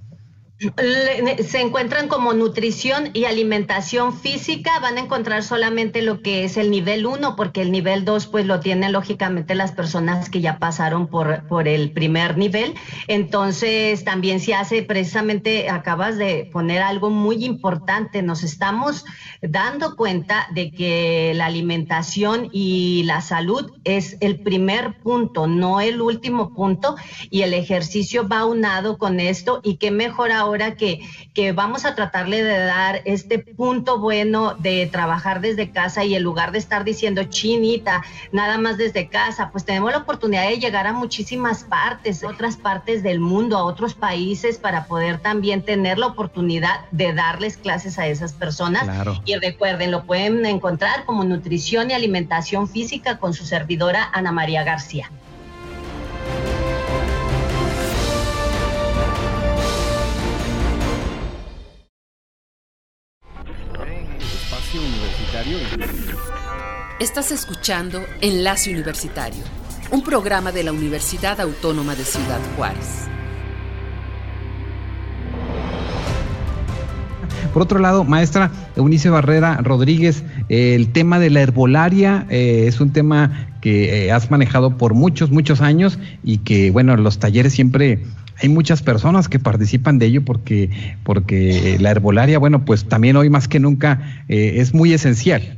Se encuentran como nutrición y alimentación física, van a encontrar solamente lo que es el nivel 1, porque el nivel 2 pues lo tienen lógicamente las personas que ya pasaron por, por el primer nivel. Entonces también se hace, precisamente acabas de poner algo muy importante, nos estamos dando cuenta de que la alimentación y la salud es el primer punto, no el último punto, y el ejercicio va unado con esto y qué mejor ahora que, que vamos a tratarle de dar este punto bueno de trabajar desde casa y en lugar de estar diciendo chinita, nada más desde casa, pues tenemos la oportunidad de llegar a muchísimas partes, otras partes del mundo, a otros países para poder también tener la oportunidad de darles clases a esas personas. Y recuerden, lo pueden encontrar como nutrición y alimentación física con su servidora Ana María García. Estás escuchando Enlace Universitario, un programa de la Universidad Autónoma de Ciudad Juárez. Por otro lado, maestra Eunice Barrera Rodríguez, el tema de la herbolaria eh, es un tema que eh, has manejado por muchos, muchos años y que, bueno, los talleres siempre hay muchas personas que participan de ello porque, porque la herbolaria, bueno, pues también hoy más que nunca eh, es muy esencial.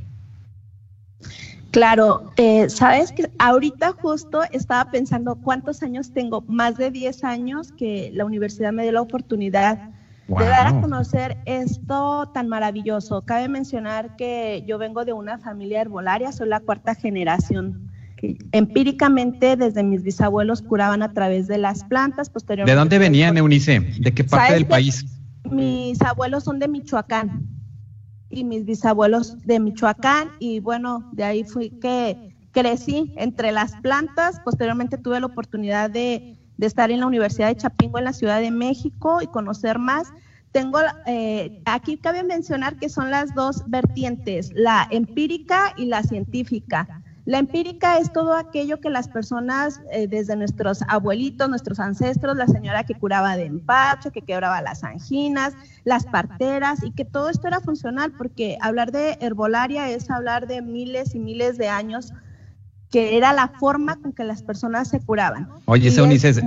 Claro, eh, sabes que ahorita justo estaba pensando cuántos años tengo, más de 10 años que la universidad me dio la oportunidad de dar a conocer esto tan maravilloso. Cabe mencionar que yo vengo de una familia herbolaria, soy la cuarta generación empíricamente desde mis bisabuelos curaban a través de las plantas. Posteriormente, ¿De dónde venían, Eunice? ¿De qué parte del país? Mis abuelos son de Michoacán y mis bisabuelos de Michoacán y bueno, de ahí fui que crecí entre las plantas. Posteriormente tuve la oportunidad de, estar en la Universidad de Chapingo en la Ciudad de México y conocer más. Tengo, eh, aquí cabe mencionar que son las dos vertientes, la empírica y la científica. La empírica es todo aquello que las personas, eh, desde nuestros abuelitos, nuestros ancestros, la señora que curaba de empacho, que quebraba las anginas, las parteras, y que todo esto era funcional, porque hablar de herbolaria es hablar de miles y miles de años que era la forma con que las personas se curaban. Oye, ese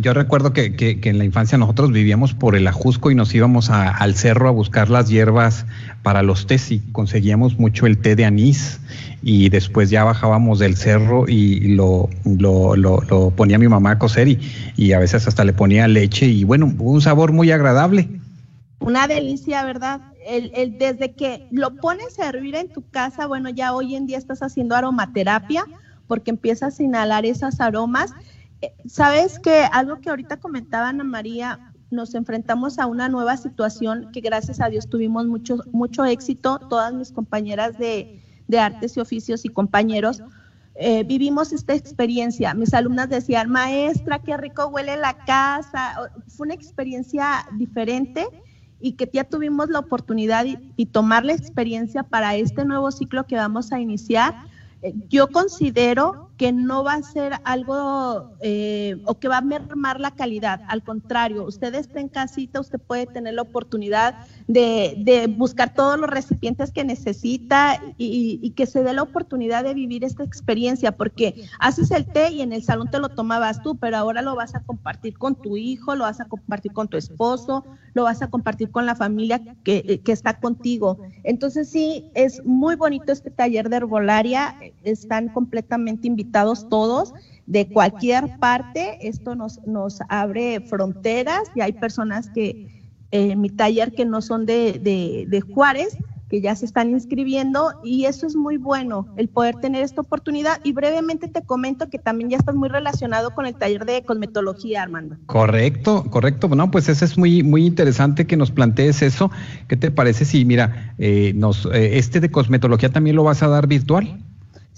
yo, recuerdo que, en la infancia nosotros vivíamos por el Ajusco y nos íbamos al cerro a buscar las hierbas para los tés y conseguíamos mucho el té de anís y después ya bajábamos del cerro y lo, lo, ponía mi mamá a cocer y, y a veces hasta le ponía leche y bueno, un sabor muy agradable. Una delicia, ¿verdad? el, desde que lo pones a hervir en tu casa, bueno, ya hoy en día estás haciendo aromaterapia porque empiezas a inhalar esos aromas. Eh, Sabes que algo que ahorita comentaba Ana María, nos enfrentamos a una nueva situación que gracias a Dios tuvimos mucho, mucho éxito, todas mis compañeras de, artes y oficios y compañeros. Eh, vivimos esta experiencia. Mis alumnas decían, maestra, qué rico huele la casa. Fue una experiencia diferente y que ya tuvimos la oportunidad y, tomar la experiencia para este nuevo ciclo que vamos a iniciar. Eh, yo considero que no va a ser algo eh, o que va a mermar la calidad. Al contrario, usted está en casita, usted puede tener la oportunidad de, buscar todos los recipientes que necesita y, que se dé la oportunidad de vivir esta experiencia, porque haces el té y en el salón te lo tomabas tú, pero ahora lo vas a compartir con tu hijo, lo vas a compartir con tu esposo, lo vas a compartir con la familia que, que está contigo. Entonces sí, es muy bonito este taller de herbolaria, están completamente invitados todos de cualquier parte. Esto nos, nos abre fronteras y hay personas que en eh, mi taller que no son de, de, Juárez, que ya se están inscribiendo y eso es muy bueno, el poder tener esta oportunidad. Y brevemente te comento que también ya estás muy relacionado con el taller de cosmetología, Armando. Correcto, correcto. Bueno, pues eso es muy, muy interesante que nos plantees eso. ¿Qué te parece si, mira, eh, nos, eh, este de cosmetología también lo vas a dar virtual?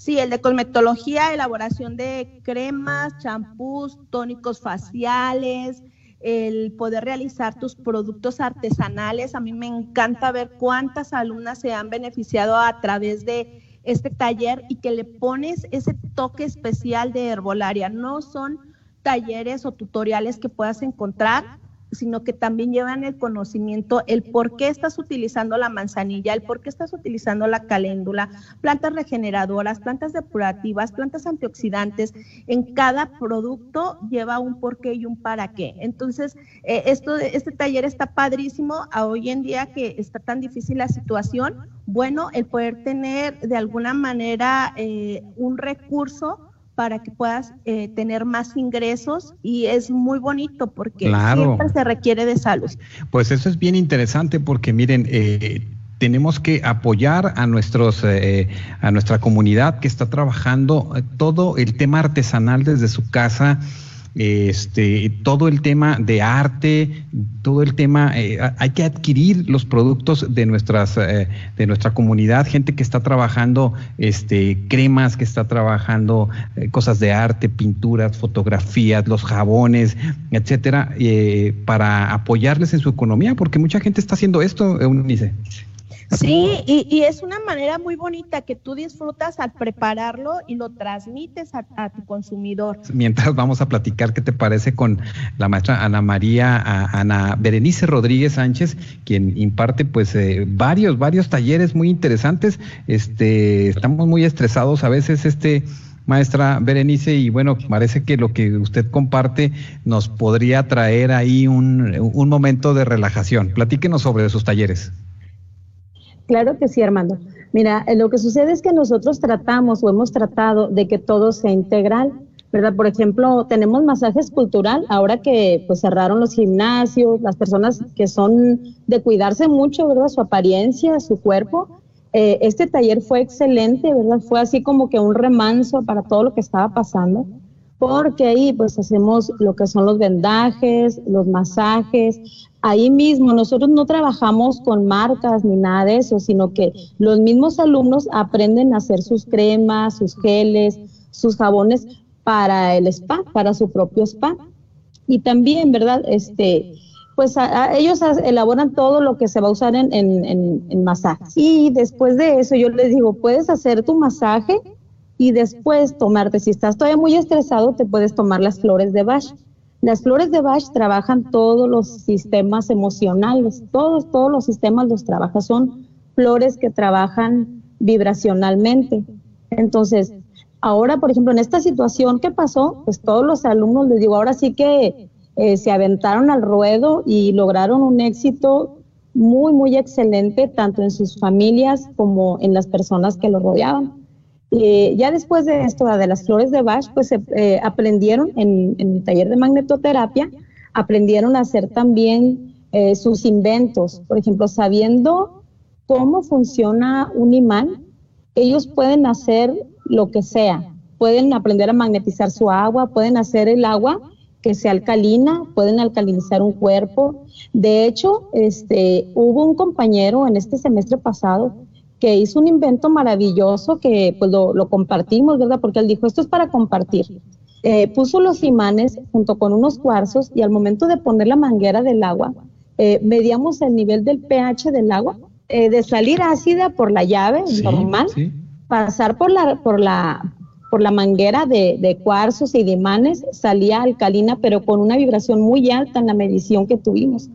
Sí, el de cosmetología, elaboración de cremas, champús, tónicos faciales, el poder realizar tus productos artesanales. A mí me encanta ver cuántas alumnas se han beneficiado a través de este taller y que le pones ese toque especial de herbolaria. No son talleres o tutoriales que puedas encontrar sino que también llevan el conocimiento, el por qué estás utilizando la manzanilla, el por qué estás utilizando la caléndula, plantas regeneradoras, plantas depurativas, plantas antioxidantes. En cada producto lleva un por qué y un para qué. Entonces, eh, esto, este taller está padrísimo a hoy en día que está tan difícil la situación. Bueno, el poder tener de alguna manera eh, un recurso para que puedas eh, tener más ingresos y es muy bonito porque siempre se requiere de salud. Pues eso es bien interesante porque miren, eh, tenemos que apoyar a nuestros eh, a nuestra comunidad que está trabajando todo el tema artesanal desde su casa este, todo el tema de arte, todo el tema, eh, hay que adquirir los productos de nuestras, eh, de nuestra comunidad, gente que está trabajando, este, cremas, que está trabajando eh, cosas de arte, pinturas, fotografías, los jabones, etcétera, para apoyarles en su economía, porque mucha gente está haciendo esto, Eunice. Sí, y, es una manera muy bonita que tú disfrutas al prepararlo y lo transmites a, tu consumidor. Mientras vamos a platicar, ¿qué te parece con la maestra Ana María, Ana Berenice Rodríguez Sánchez, quien imparte pues eh, varios, varios talleres muy interesantes? Este, estamos muy estresados a veces, este maestra Berenice, y bueno, parece que lo que usted comparte nos podría traer ahí un, un momento de relajación. Platíquenos sobre sus talleres. Claro que sí, Armando. Mira, eh, lo que sucede es que nosotros tratamos o hemos tratado de que todo sea integral, ¿verdad? Por ejemplo, tenemos masajes cultural, ahora que pues cerraron los gimnasios, las personas que son de cuidarse mucho, ¿verdad? Su apariencia, su cuerpo. Eh, este taller fue excelente, ¿verdad? Fue así como que un remanso para todo lo que estaba pasando porque ahí pues hacemos lo que son los vendajes, los masajes. Ahí mismo nosotros no trabajamos con marcas ni nada de eso, sino que los mismos alumnos aprenden a hacer sus cremas, sus geles, sus jabones para el spa, para su propio spa. Y también, ¿verdad? Este, pues ellos elaboran todo lo que se va a usar en, en, en, en masajes. Y después de eso yo les digo, puedes hacer tu masaje y después tomarte, si estás todavía muy estresado, te puedes tomar las flores de Bach. Las flores de Bach trabajan todos los sistemas emocionales, todos, todos los sistemas los trabajan, son flores que trabajan vibracionalmente. Entonces, ahora, por ejemplo, en esta situación, ¿qué pasó? Pues todos los alumnos, les digo, ahora sí que eh, se aventaron al ruedo y lograron un éxito muy, muy excelente, tanto en sus familias como en las personas que los rodeaban. Eh, ya después de esto, de las flores de Bach, pues eh, aprendieron en, el taller de magnetoterapia, aprendieron a hacer también eh, sus inventos. Por ejemplo, sabiendo cómo funciona un imán, ellos pueden hacer lo que sea. Pueden aprender a magnetizar su agua, pueden hacer el agua que sea alcalina, pueden alcalinizar un cuerpo. De hecho, este, hubo un compañero en este semestre pasado que hizo un invento maravilloso que pues lo, compartimos, ¿verdad? Porque él dijo, esto es para compartir. Eh, puso los imanes junto con unos cuarzos y al momento de poner la manguera del agua, eh, medíamos el nivel del pH del agua, eh, de salir ácida por la llave normal, pasar por la, por la, por la manguera de, de, cuarzos y de imanes, salía alcalina, pero con una vibración muy alta en la medición que tuvimos.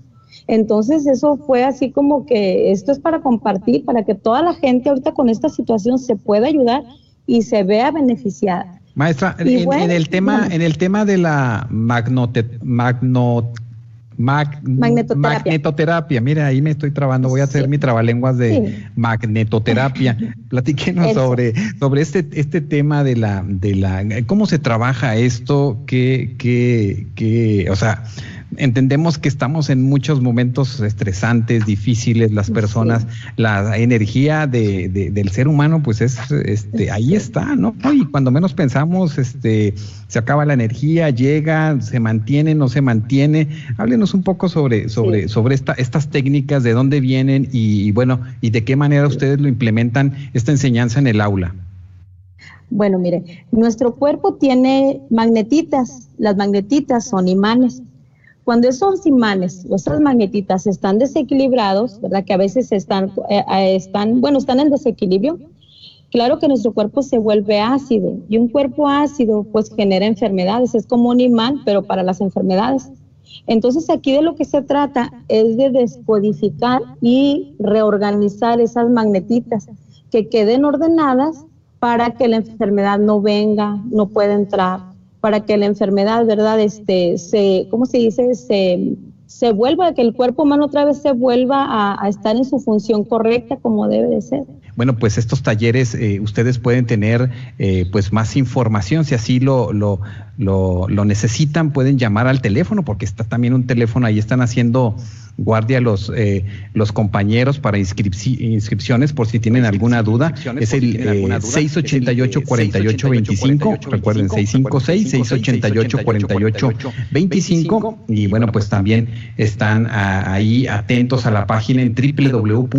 Entonces eso fue así como que esto es para compartir, para que toda la gente ahorita con esta situación se pueda ayudar y se vea beneficiada. Maestra, en, el tema, en el tema de la magnote, magnetoterapia. Mira, ahí me estoy trabando, voy a hacer mi trabalenguas de magnetoterapia. Platíquenos sobre, sobre este, este tema de la, de la, cómo se trabaja esto, qué, qué, qué, o sea, entendemos que estamos en muchos momentos estresantes, difíciles, las personas, la energía de, del ser humano, pues es, este, ahí está, ¿no? Y cuando menos pensamos, este, se acaba la energía, llega, se mantiene, no se mantiene. Háblenos un poco sobre, sobre, sobre esta, estas técnicas, de dónde vienen y, bueno, y de qué manera ustedes lo implementan esta enseñanza en el aula. Bueno, mire, nuestro cuerpo tiene magnetitas. Las magnetitas son imanes. Cuando esos imanes esas magnetitas están desequilibrados, ¿verdad? Que a veces están, eh, están, bueno, están en desequilibrio, claro que nuestro cuerpo se vuelve ácido y un cuerpo ácido pues genera enfermedades, es como un imán, pero para las enfermedades. Entonces aquí de lo que se trata es de descodificar y reorganizar esas magnetitas que queden ordenadas para que la enfermedad no venga, no pueda entrar para que la enfermedad, ¿verdad? Este, se, ¿cómo se dice? Se, se vuelva, que el cuerpo humano otra vez se vuelva a, estar en su función correcta como debe de ser. Bueno, pues estos talleres eh, ustedes pueden tener eh, pues más información si así lo, lo, lo, lo, necesitan, pueden llamar al teléfono porque está también un teléfono ahí están haciendo guardia los eh, los compañeros para inscripciones por si tienen alguna duda. Es el 688 48 25, recuerden 656 688 48 25 y bueno, pues también están ahí atentos a la página en www.uacj.mx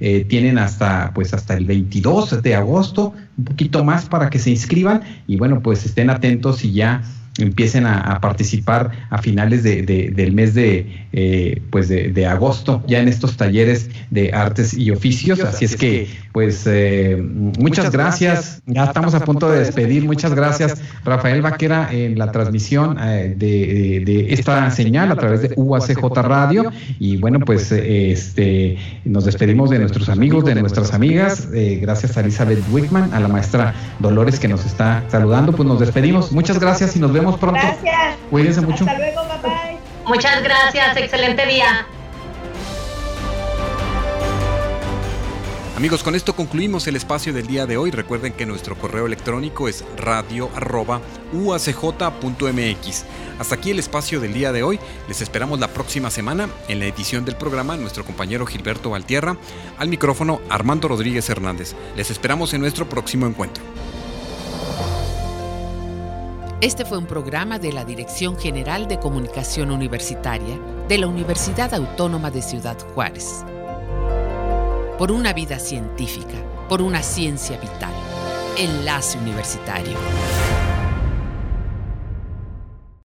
eh, tienen hasta, pues hasta el 22 de agosto, un poquito más para que se inscriban y bueno, pues estén atentos y ya empiecen a, participar a finales de, del mes de, eh, pues de, agosto, ya en estos talleres de artes y oficios. Así es que, pues, eh, muchas gracias. Ya estamos a punto de despedir. Muchas gracias, Rafael Vaquera, en la transmisión eh, de, esta señal a través de UACJ Radio. Y bueno, pues, este, nos despedimos de nuestros amigos, de nuestras amigas. gracias a Elizabeth Wickman, a la maestra Dolores que nos está saludando. Pues nos despedimos. Muchas gracias y nos vemos pronto. Gracias. Cuídense mucho. Hasta luego, papá. Muchas gracias. Excelente día. Amigos, con esto concluimos el espacio del día de hoy. Recuerden que nuestro correo electrónico es radio.uacj.mx. Hasta aquí el espacio del día de hoy. Les esperamos la próxima semana en la edición del programa nuestro compañero Gilberto Valtierra, al micrófono Armando Rodríguez Hernández. Les esperamos en nuestro próximo encuentro. Este fue un programa de la Dirección General de Comunicación Universitaria de la Universidad Autónoma de Ciudad Juárez. Por una vida científica, por una ciencia vital. Enlace Universitario.